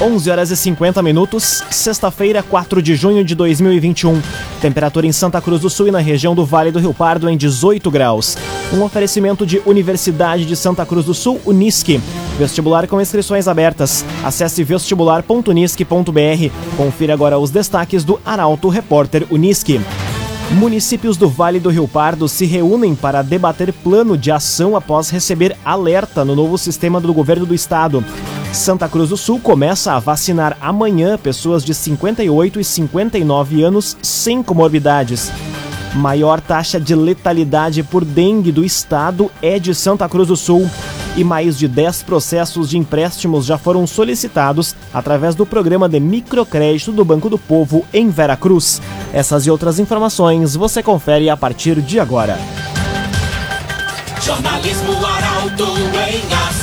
11 horas e 50 minutos, sexta-feira, 4 de junho de 2021. Temperatura em Santa Cruz do Sul e na região do Vale do Rio Pardo em 18 graus. Um oferecimento de Universidade de Santa Cruz do Sul, Unisque. Vestibular com inscrições abertas. Acesse vestibular.unisque.br. Confira agora os destaques do Arauto Repórter Unisque. Municípios do Vale do Rio Pardo se reúnem para debater plano de ação após receber alerta no novo sistema do governo do estado. Santa Cruz do Sul começa a vacinar amanhã pessoas de 58 e 59 anos sem comorbidades. Maior taxa de letalidade por dengue do estado é de Santa Cruz do Sul. E mais de 10 processos de empréstimos já foram solicitados através do programa de microcrédito do Banco do Povo em Veracruz. Essas e outras informações você confere a partir de agora. Jornalismo Arauto em ação.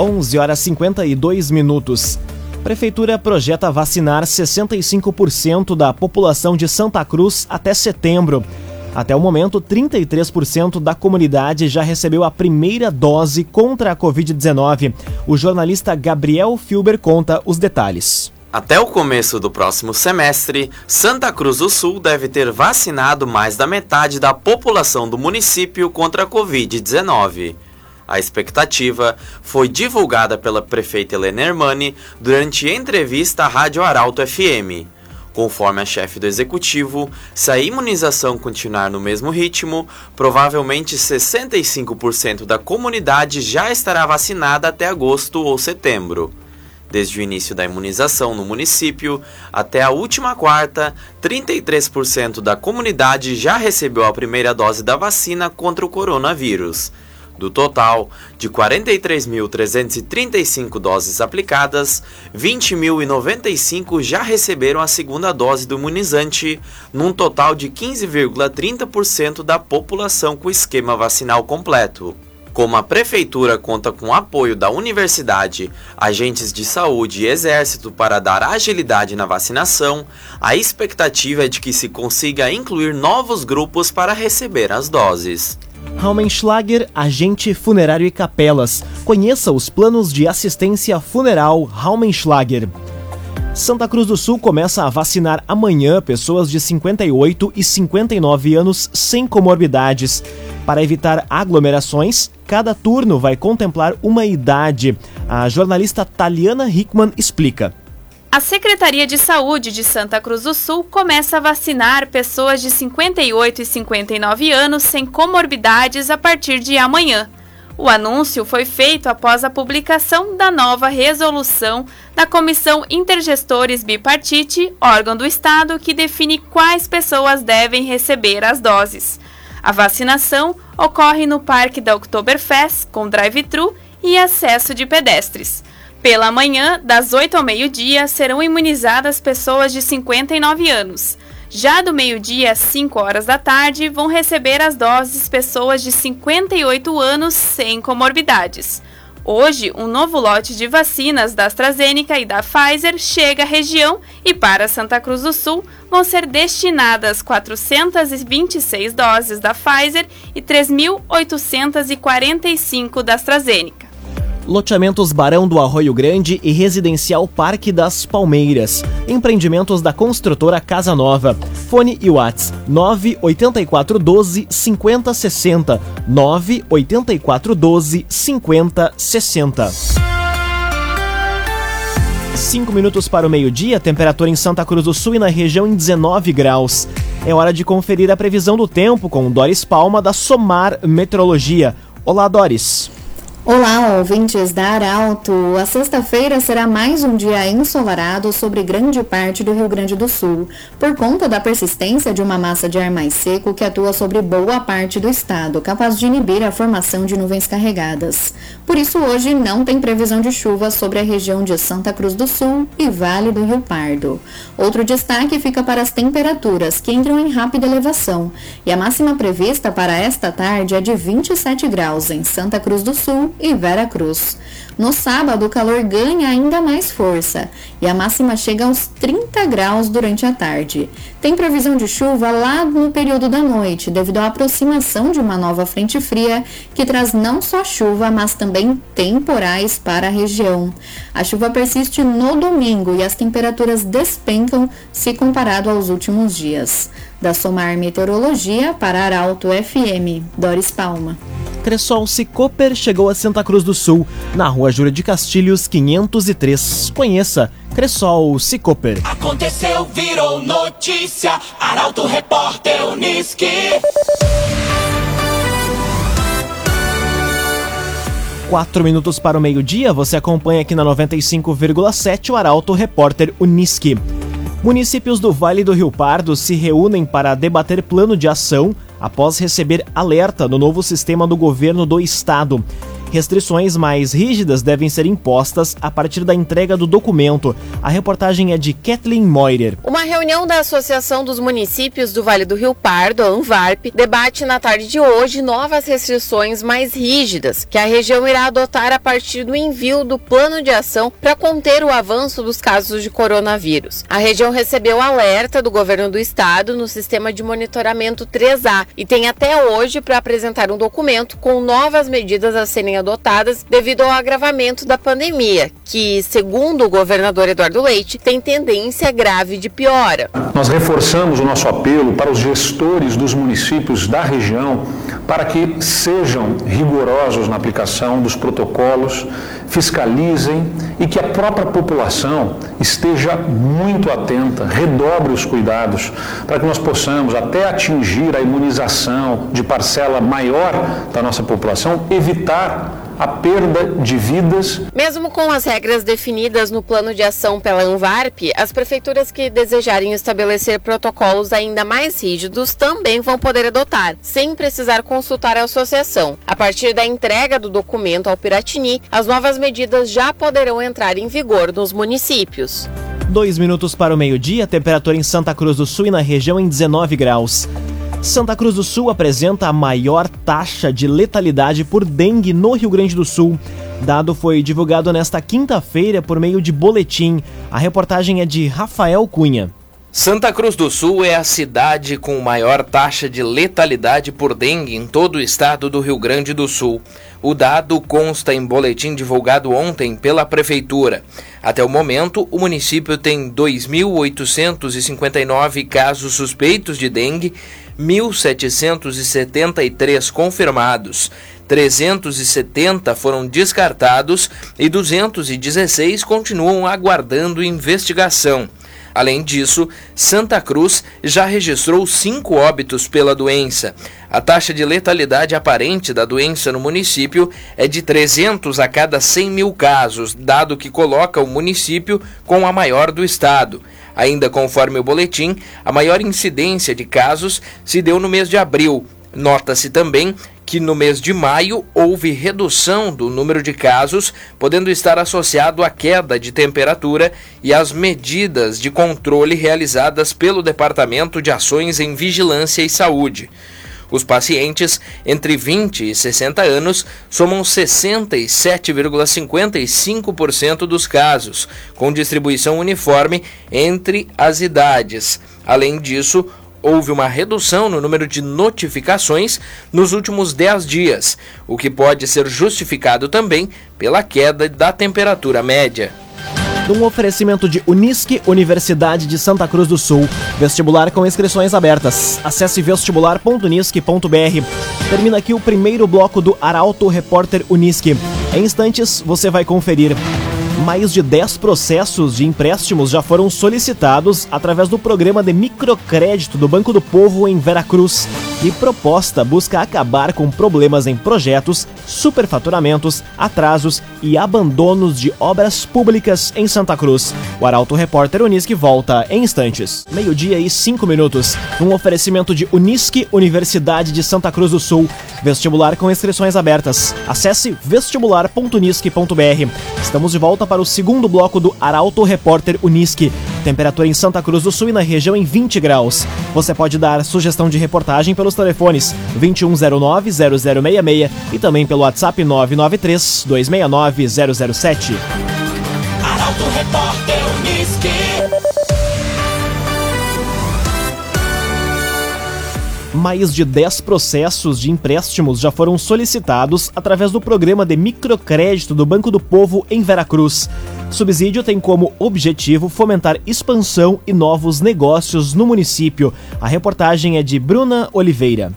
11 horas 52 minutos. Prefeitura projeta vacinar 65% da população de Santa Cruz até setembro. Até o momento, 33% da comunidade já recebeu a primeira dose contra a Covid-19. O jornalista Gabriel Filber conta os detalhes. Até o começo do próximo semestre, Santa Cruz do Sul deve ter vacinado mais da metade da população do município contra a Covid-19. A expectativa foi divulgada pela prefeita Helena Hermani durante entrevista à Rádio Arauto FM. Conforme a chefe do executivo, se a imunização continuar no mesmo ritmo, provavelmente 65% da comunidade já estará vacinada até agosto ou setembro. Desde o início da imunização no município até a última quarta, 33% da comunidade já recebeu a primeira dose da vacina contra o coronavírus. Do total de 43.335 doses aplicadas, 20.095 já receberam a segunda dose do imunizante, num total de 15,30% da população com esquema vacinal completo. Como a Prefeitura conta com apoio da Universidade, agentes de saúde e Exército para dar agilidade na vacinação, a expectativa é de que se consiga incluir novos grupos para receber as doses. Raumenschlager, agente funerário e capelas. Conheça os planos de assistência funeral Raumenschlager. Santa Cruz do Sul começa a vacinar amanhã pessoas de 58 e 59 anos sem comorbidades. Para evitar aglomerações, cada turno vai contemplar uma idade. A jornalista Taliana Hickman explica. A Secretaria de Saúde de Santa Cruz do Sul começa a vacinar pessoas de 58 e 59 anos sem comorbidades a partir de amanhã. O anúncio foi feito após a publicação da nova resolução da Comissão Intergestores Bipartite, órgão do Estado que define quais pessoas devem receber as doses. A vacinação ocorre no Parque da Oktoberfest, com drive-thru e acesso de pedestres. Pela manhã, das 8 ao meio-dia, serão imunizadas pessoas de 59 anos. Já do meio-dia às 5 horas da tarde, vão receber as doses pessoas de 58 anos sem comorbidades. Hoje, um novo lote de vacinas da AstraZeneca e da Pfizer chega à região e para Santa Cruz do Sul vão ser destinadas 426 doses da Pfizer e 3.845 da AstraZeneca loteamentos Barão do Arroio Grande e Residencial Parque das Palmeiras. Empreendimentos da construtora Casa Nova. Fone e Whats 98412 5060 98412 5060. 5 minutos para o meio-dia, temperatura em Santa Cruz do Sul e na região em 19 graus. É hora de conferir a previsão do tempo com Doris Palma da Somar Meteorologia. Olá, Doris. Olá, ouvintes da Arauto. A sexta-feira será mais um dia ensolarado sobre grande parte do Rio Grande do Sul, por conta da persistência de uma massa de ar mais seco que atua sobre boa parte do estado, capaz de inibir a formação de nuvens carregadas. Por isso, hoje não tem previsão de chuva sobre a região de Santa Cruz do Sul e Vale do Rio Pardo. Outro destaque fica para as temperaturas, que entram em rápida elevação, e a máxima prevista para esta tarde é de 27 graus em Santa Cruz do Sul e Vera Cruz. No sábado, o calor ganha ainda mais força e a máxima chega aos 30 graus durante a tarde. Tem previsão de chuva lá no período da noite, devido à aproximação de uma nova frente fria que traz não só chuva, mas também temporais para a região. A chuva persiste no domingo e as temperaturas despencam se comparado aos últimos dias. Da Somar Meteorologia para Arauto FM, Doris Palma. Cressol Cicoper chegou a Santa Cruz do Sul, na rua Júlia de Castilhos, 503. Conheça Cressol Cicoper. Aconteceu, virou notícia. Arauto Repórter Uniski. Quatro minutos para o meio-dia, você acompanha aqui na 95,7 o Arauto Repórter Uniski. Municípios do Vale do Rio Pardo se reúnem para debater plano de ação após receber alerta do novo sistema do governo do estado. Restrições mais rígidas devem ser impostas a partir da entrega do documento. A reportagem é de Kathleen Moirer. Uma reunião da Associação dos Municípios do Vale do Rio Pardo, a ANVARP, debate na tarde de hoje novas restrições mais rígidas que a região irá adotar a partir do envio do plano de ação para conter o avanço dos casos de coronavírus. A região recebeu alerta do governo do estado no sistema de monitoramento 3A e tem até hoje para apresentar um documento com novas medidas a serem adotadas devido ao agravamento da pandemia, que, segundo o governador Eduardo Leite, tem tendência grave de piora. Nós reforçamos o nosso apelo para os gestores dos municípios da região para que sejam rigorosos na aplicação dos protocolos, fiscalizem e que a própria população esteja muito atenta, redobre os cuidados para que nós possamos até atingir a imunização de parcela maior da nossa população, evitar a perda de vidas. Mesmo com as regras definidas no plano de ação pela Anvarp, as prefeituras que desejarem estabelecer protocolos ainda mais rígidos também vão poder adotar, sem precisar consultar a associação. A partir da entrega do documento ao Piratini, as novas medidas já poderão entrar em vigor nos municípios. Dois minutos para o meio-dia, temperatura em Santa Cruz do Sul e na região em 19 graus. Santa Cruz do Sul apresenta a maior taxa de letalidade por dengue no Rio Grande do Sul. Dado foi divulgado nesta quinta-feira por meio de boletim. A reportagem é de Rafael Cunha. Santa Cruz do Sul é a cidade com maior taxa de letalidade por dengue em todo o estado do Rio Grande do Sul. O dado consta em boletim divulgado ontem pela Prefeitura. Até o momento, o município tem 2.859 casos suspeitos de dengue 1.773 confirmados, 370 foram descartados e 216 continuam aguardando investigação. Além disso, Santa Cruz já registrou cinco óbitos pela doença. A taxa de letalidade aparente da doença no município é de 300 a cada 100 mil casos, dado que coloca o município com a maior do estado. Ainda conforme o boletim, a maior incidência de casos se deu no mês de abril. Nota-se também que no mês de maio houve redução do número de casos, podendo estar associado à queda de temperatura e às medidas de controle realizadas pelo Departamento de Ações em Vigilância e Saúde. Os pacientes entre 20 e 60 anos somam 67,55% dos casos, com distribuição uniforme entre as idades. Além disso, houve uma redução no número de notificações nos últimos 10 dias, o que pode ser justificado também pela queda da temperatura média num oferecimento de Unisque, Universidade de Santa Cruz do Sul. Vestibular com inscrições abertas. Acesse vestibular.unisque.br. Termina aqui o primeiro bloco do Arauto Repórter Unisque. Em instantes, você vai conferir. Mais de 10 processos de empréstimos já foram solicitados através do programa de microcrédito do Banco do Povo em Veracruz. E proposta busca acabar com problemas em projetos, superfaturamentos, atrasos e abandonos de obras públicas em Santa Cruz. O Arauto Repórter Unisque volta em instantes. Meio-dia e cinco minutos. Um oferecimento de Unisque, Universidade de Santa Cruz do Sul. Vestibular com inscrições abertas. Acesse vestibular.unisque.br. Estamos de volta para o segundo bloco do Arauto Repórter Unisque. Temperatura em Santa Cruz do Sul e na região em 20 graus. Você pode dar sugestão de reportagem pelos telefones 2109-0066 e também pelo WhatsApp 993-269-007. Arauto Repórter Unisque. Mais de 10 processos de empréstimos já foram solicitados através do programa de microcrédito do Banco do Povo em Veracruz. O subsídio tem como objetivo fomentar expansão e novos negócios no município. A reportagem é de Bruna Oliveira.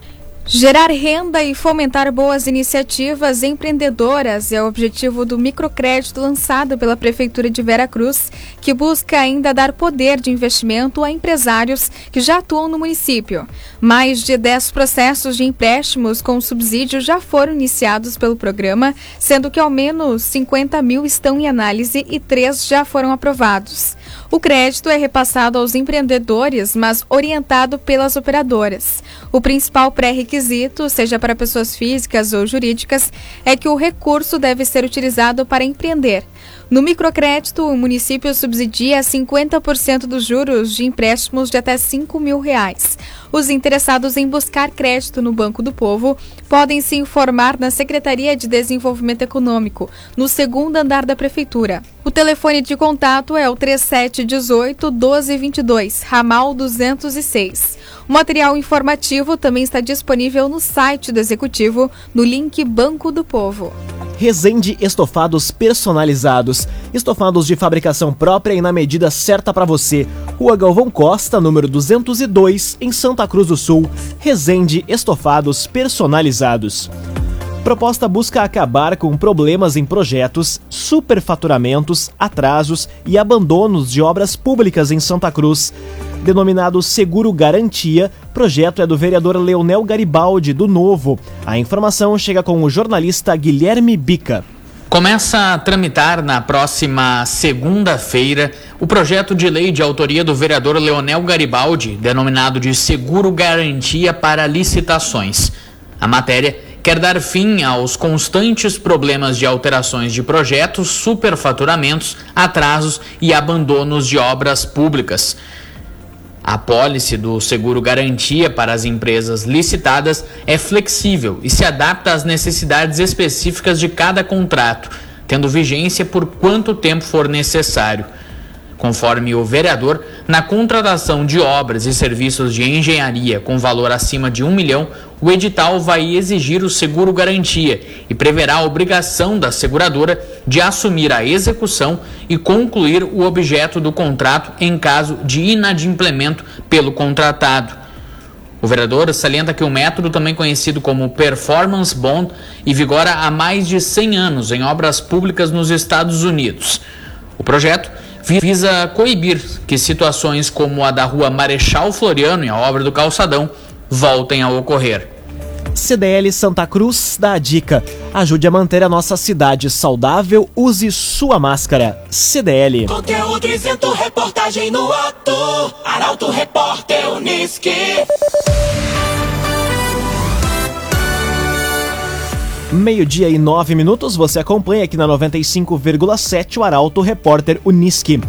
Gerar renda e fomentar boas iniciativas empreendedoras é o objetivo do microcrédito lançado pela Prefeitura de Veracruz, que busca ainda dar poder de investimento a empresários que já atuam no município. Mais de 10 processos de empréstimos com subsídio já foram iniciados pelo programa, sendo que ao menos 50 mil estão em análise e três já foram aprovados. O crédito é repassado aos empreendedores, mas orientado pelas operadoras. O principal pré-requisito, seja para pessoas físicas ou jurídicas, é que o recurso deve ser utilizado para empreender. No microcrédito, o município subsidia 50% dos juros de empréstimos de até 5 mil reais. Os interessados em buscar crédito no Banco do Povo podem se informar na Secretaria de Desenvolvimento Econômico, no segundo andar da Prefeitura. O telefone de contato é o 3718 1222, ramal 206. O material informativo também está disponível no site do Executivo, no link Banco do Povo. Resende Estofados Personalizados. Estofados de fabricação própria e na medida certa para você. Rua Galvão Costa, número 202, em Santa Cruz do Sul. Resende Estofados Personalizados. Proposta busca acabar com problemas em projetos, superfaturamentos, atrasos e abandonos de obras públicas em Santa Cruz. Denominado Seguro Garantia, projeto é do vereador Leonel Garibaldi, do Novo. A informação chega com o jornalista Guilherme Bica. Começa a tramitar na próxima segunda-feira o projeto de lei de autoria do vereador Leonel Garibaldi, denominado de Seguro Garantia para Licitações. A matéria quer dar fim aos constantes problemas de alterações de projetos, superfaturamentos, atrasos e abandonos de obras públicas. A pólice do seguro garantia para as empresas licitadas é flexível e se adapta às necessidades específicas de cada contrato, tendo vigência por quanto tempo for necessário. Conforme o vereador, na contratação de obras e serviços de engenharia com valor acima de um milhão, o edital vai exigir o seguro garantia e preverá a obrigação da seguradora de assumir a execução e concluir o objeto do contrato em caso de inadimplemento pelo contratado. O vereador salienta que o método, também conhecido como Performance Bond, e vigora há mais de 100 anos em obras públicas nos Estados Unidos. O projeto visa coibir que situações como a da rua Marechal Floriano e a obra do calçadão voltem a ocorrer. CDL Santa Cruz dá a dica: ajude a manter a nossa cidade saudável, use sua máscara. CDL. Conteúdo isento, reportagem no ato. Arauto Repórter Unisque. Meio-dia e nove minutos, você acompanha aqui na 95,7 o Arauto Repórter Unisque.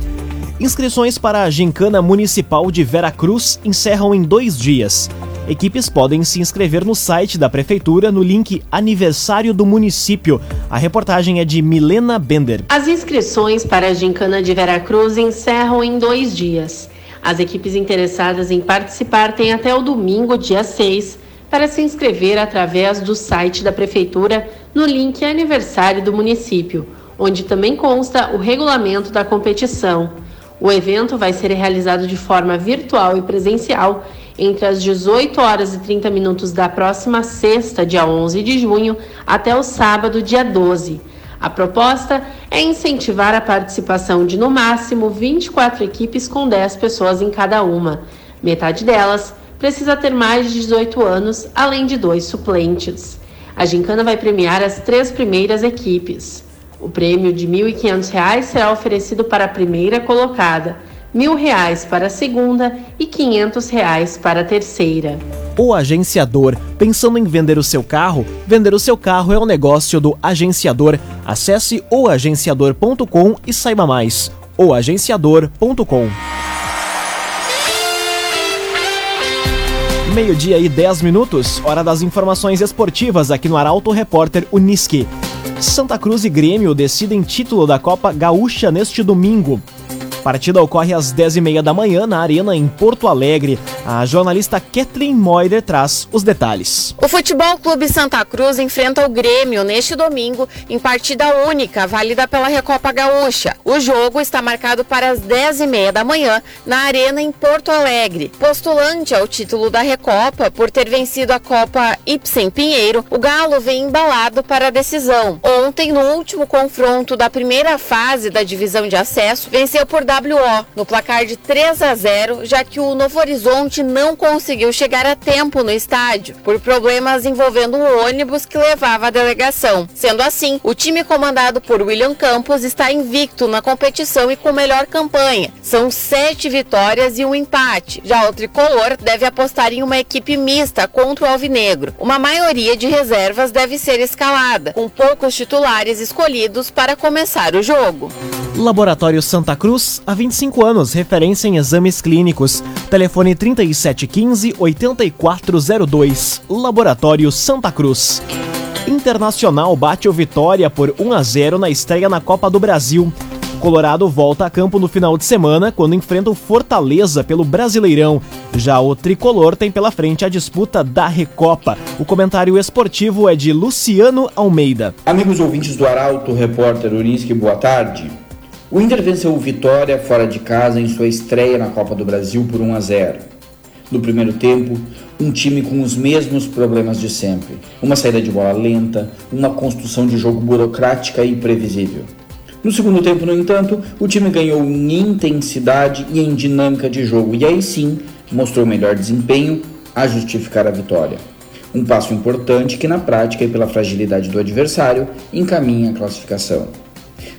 Inscrições para a Gincana Municipal de Veracruz encerram em dois dias. Equipes podem se inscrever no site da Prefeitura no link Aniversário do Município. A reportagem é de Milena Bender. As inscrições para a Gincana de Veracruz encerram em dois dias. As equipes interessadas em participar têm até o domingo, dia 6, para se inscrever através do site da Prefeitura no link Aniversário do Município, onde também consta o regulamento da competição. O evento vai ser realizado de forma virtual e presencial entre as 18 horas e 30 minutos da próxima sexta, dia 11 de junho, até o sábado, dia 12. A proposta é incentivar a participação de no máximo 24 equipes com 10 pessoas em cada uma. Metade delas precisa ter mais de 18 anos, além de dois suplentes. A gincana vai premiar as três primeiras equipes. O prêmio de R$ 1.500 será oferecido para a primeira colocada, R$ 1.000 para a segunda e R$ 500 para a terceira. O agenciador. Pensando em vender o seu carro? Vender o seu carro é o um negócio do agenciador. Acesse oagenciador.com e saiba mais. oagenciador.com Meio-dia e 10 minutos, hora das informações esportivas aqui no Arauto Repórter Uniski. Santa Cruz e Grêmio decidem título da Copa Gaúcha neste domingo partida ocorre às 10h30 da manhã na Arena, em Porto Alegre. A jornalista Kathleen Moider traz os detalhes. O Futebol Clube Santa Cruz enfrenta o Grêmio neste domingo em partida única, válida pela Recopa Gaúcha. O jogo está marcado para as 10h30 da manhã na Arena, em Porto Alegre. Postulante ao título da Recopa por ter vencido a Copa Ipsen Pinheiro, o Galo vem embalado para a decisão. Ontem, no último confronto da primeira fase da divisão de acesso, venceu por WO no placar de 3 a 0, já que o Novo Horizonte não conseguiu chegar a tempo no estádio por problemas envolvendo o ônibus que levava a delegação. Sendo assim, o time comandado por William Campos está invicto na competição e com melhor campanha. São sete vitórias e um empate. Já o tricolor deve apostar em uma equipe mista contra o Alvinegro. Uma maioria de reservas deve ser escalada, com poucos titulares escolhidos para começar o jogo. Laboratório Santa Cruz, há 25 anos, referência em exames clínicos. Telefone 3715-8402. Laboratório Santa Cruz. Internacional bate o Vitória por 1 a 0 na estreia na Copa do Brasil. Colorado volta a campo no final de semana quando enfrenta o Fortaleza pelo Brasileirão. Já o tricolor tem pela frente a disputa da Recopa. O comentário esportivo é de Luciano Almeida. Amigos ouvintes do Arauto, repórter Urinski, boa tarde. O Inter venceu o Vitória fora de casa em sua estreia na Copa do Brasil por 1 a 0. No primeiro tempo, um time com os mesmos problemas de sempre: uma saída de bola lenta, uma construção de jogo burocrática e previsível. No segundo tempo, no entanto, o time ganhou em intensidade e em dinâmica de jogo e aí sim mostrou melhor desempenho a justificar a vitória. Um passo importante que, na prática e pela fragilidade do adversário, encaminha a classificação.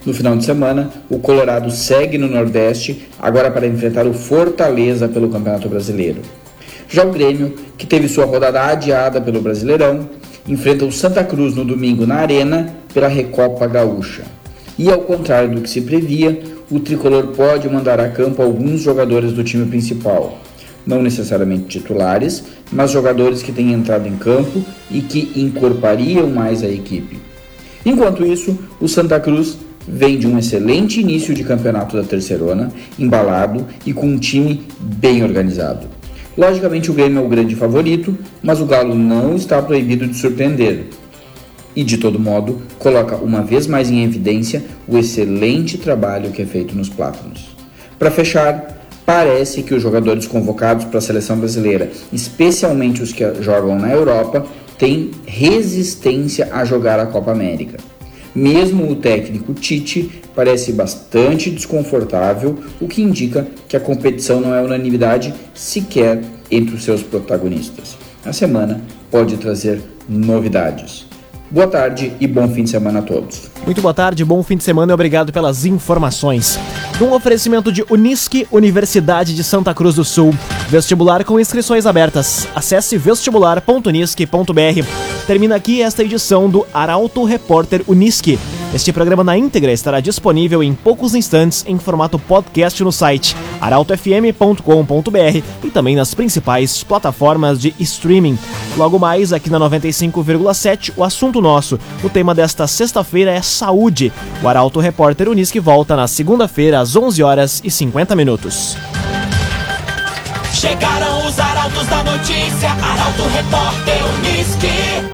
No final de semana, o Colorado segue no Nordeste, agora para enfrentar o Fortaleza pelo Campeonato Brasileiro. Já o Grêmio, que teve sua rodada adiada pelo Brasileirão, enfrenta o Santa Cruz no domingo na Arena pela Recopa Gaúcha. E ao contrário do que se previa, o tricolor pode mandar a campo alguns jogadores do time principal, não necessariamente titulares, mas jogadores que têm entrado em campo e que incorporariam mais a equipe. Enquanto isso, o Santa Cruz vem de um excelente início de campeonato da Terceirona, embalado e com um time bem organizado. Logicamente o Grêmio é o grande favorito, mas o Galo não está proibido de surpreender. E de todo modo, coloca uma vez mais em evidência o excelente trabalho que é feito nos Plátanos. Para fechar, parece que os jogadores convocados para a seleção brasileira, especialmente os que jogam na Europa, têm resistência a jogar a Copa América. Mesmo o técnico Tite parece bastante desconfortável, o que indica que a competição não é unanimidade sequer entre os seus protagonistas. A semana pode trazer novidades. Boa tarde e bom fim de semana a todos. Muito boa tarde, bom fim de semana e obrigado pelas informações. Um oferecimento de Unisque, Universidade de Santa Cruz do Sul. Vestibular com inscrições abertas. Acesse vestibular.unisque.br. Termina aqui esta edição do Arauto Repórter Unisque. Este programa na íntegra estará disponível em poucos instantes em formato podcast no site arautofm.com.br e também nas principais plataformas de streaming. Logo mais, aqui na 95,7, o assunto nosso. O tema desta sexta-feira é saúde. O Arauto Repórter Unisque volta na segunda-feira às 11 horas e 50 minutos. Chegaram os arautos da notícia, Arauto Repórter Unisque.